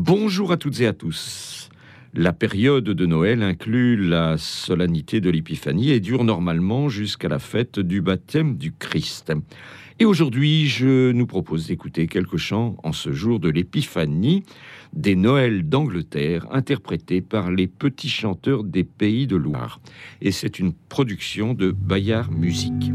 Bonjour à toutes et à tous. La période de Noël inclut la solennité de l'Épiphanie et dure normalement jusqu'à la fête du baptême du Christ. Et aujourd'hui, je nous propose d'écouter quelques chants en ce jour de l'Épiphanie des Noëls d'Angleterre interprétés par les petits chanteurs des pays de Loire. Et c'est une production de Bayard Musique.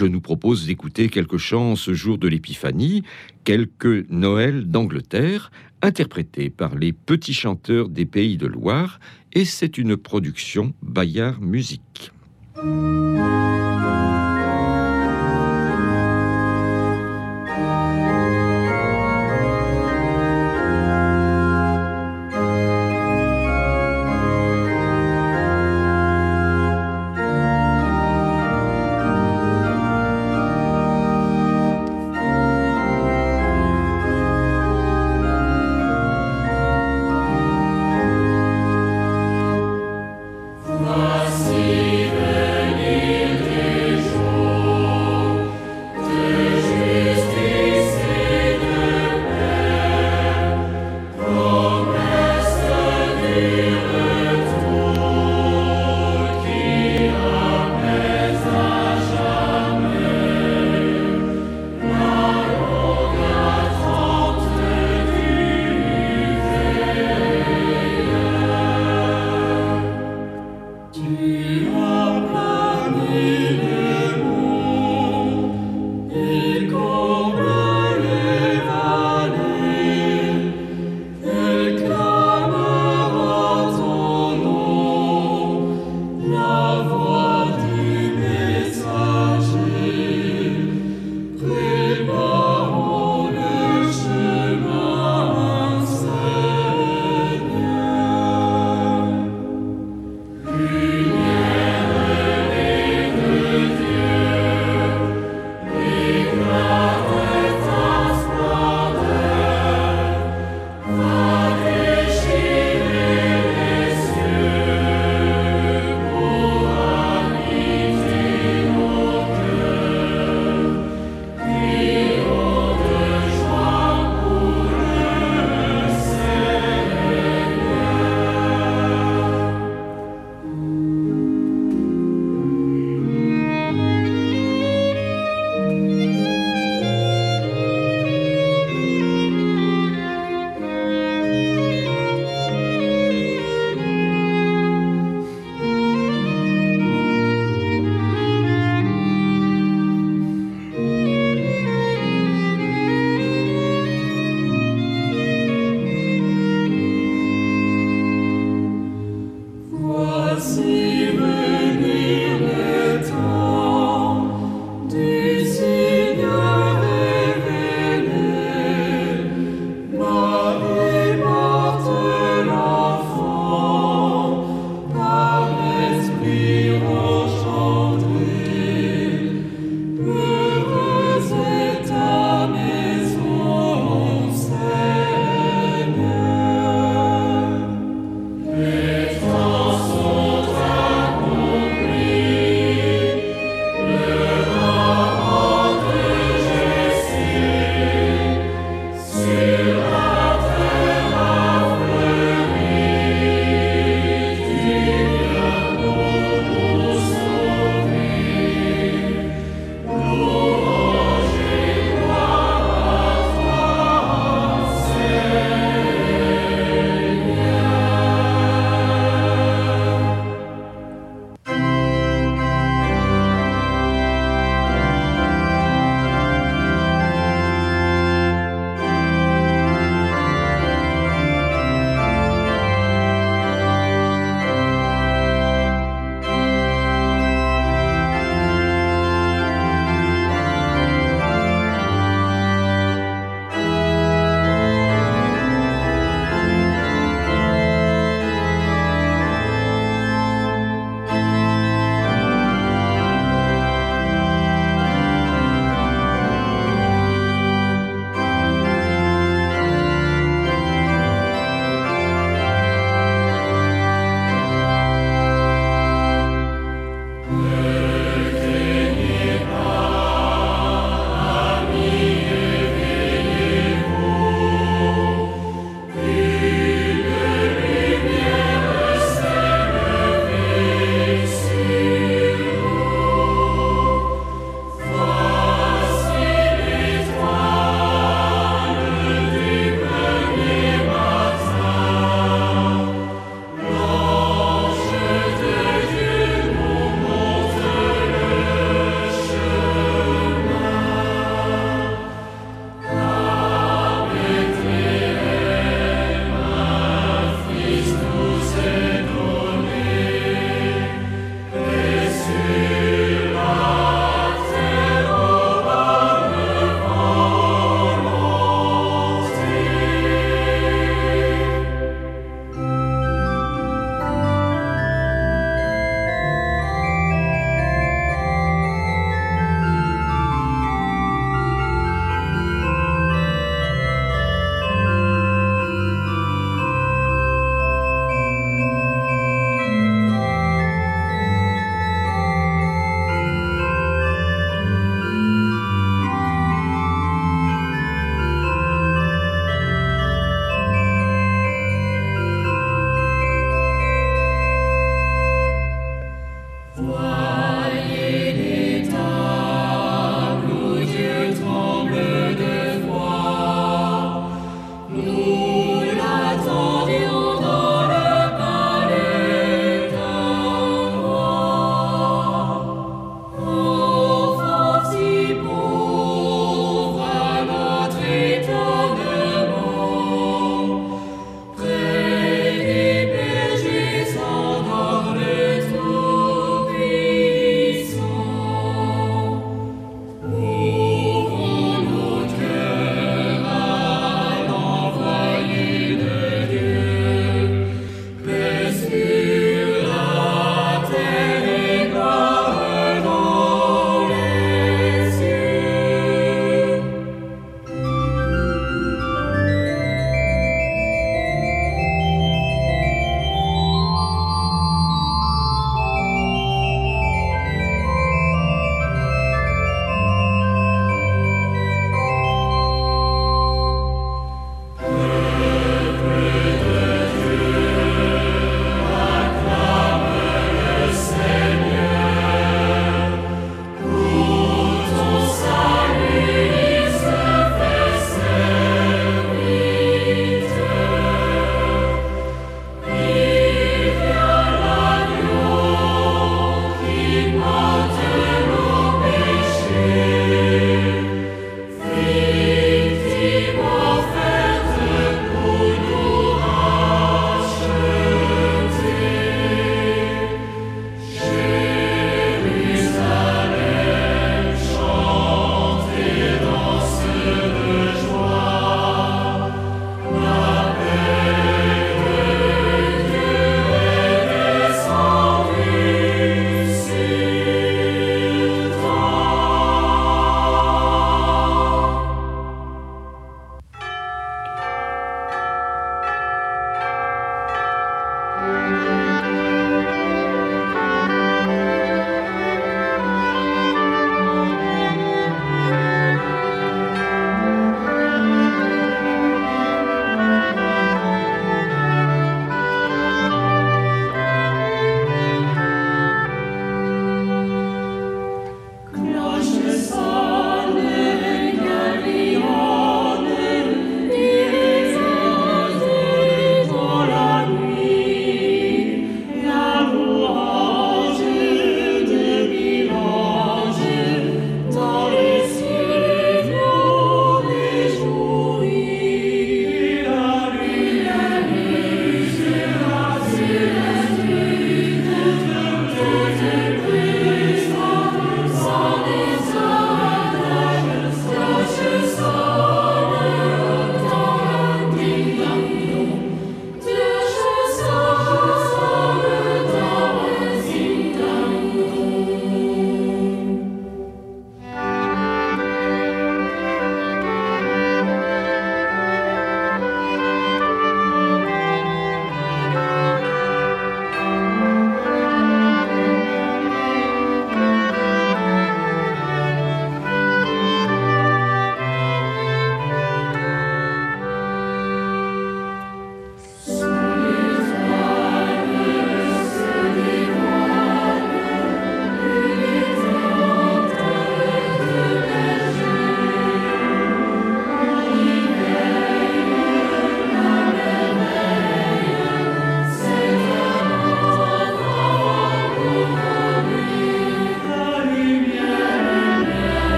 Je nous propose d'écouter quelques chants ce jour de l'Épiphanie, quelques Noëls d'Angleterre, interprétés par les petits chanteurs des Pays de Loire, et c'est une production Bayard Musique.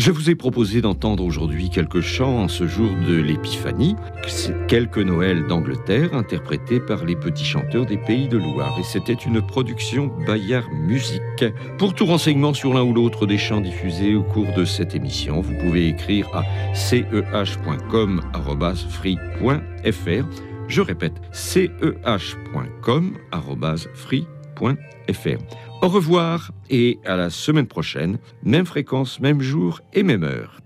Je vous ai proposé d'entendre aujourd'hui quelques chants en ce jour de l'Épiphanie, quelques Noëls d'Angleterre interprétés par les petits chanteurs des pays de Loire. Et c'était une production Bayard Musique. Pour tout renseignement sur l'un ou l'autre des chants diffusés au cours de cette émission, vous pouvez écrire à ceh.com.free.fr. Je répète, ceh.com.free.fr. Au revoir et à la semaine prochaine, même fréquence, même jour et même heure.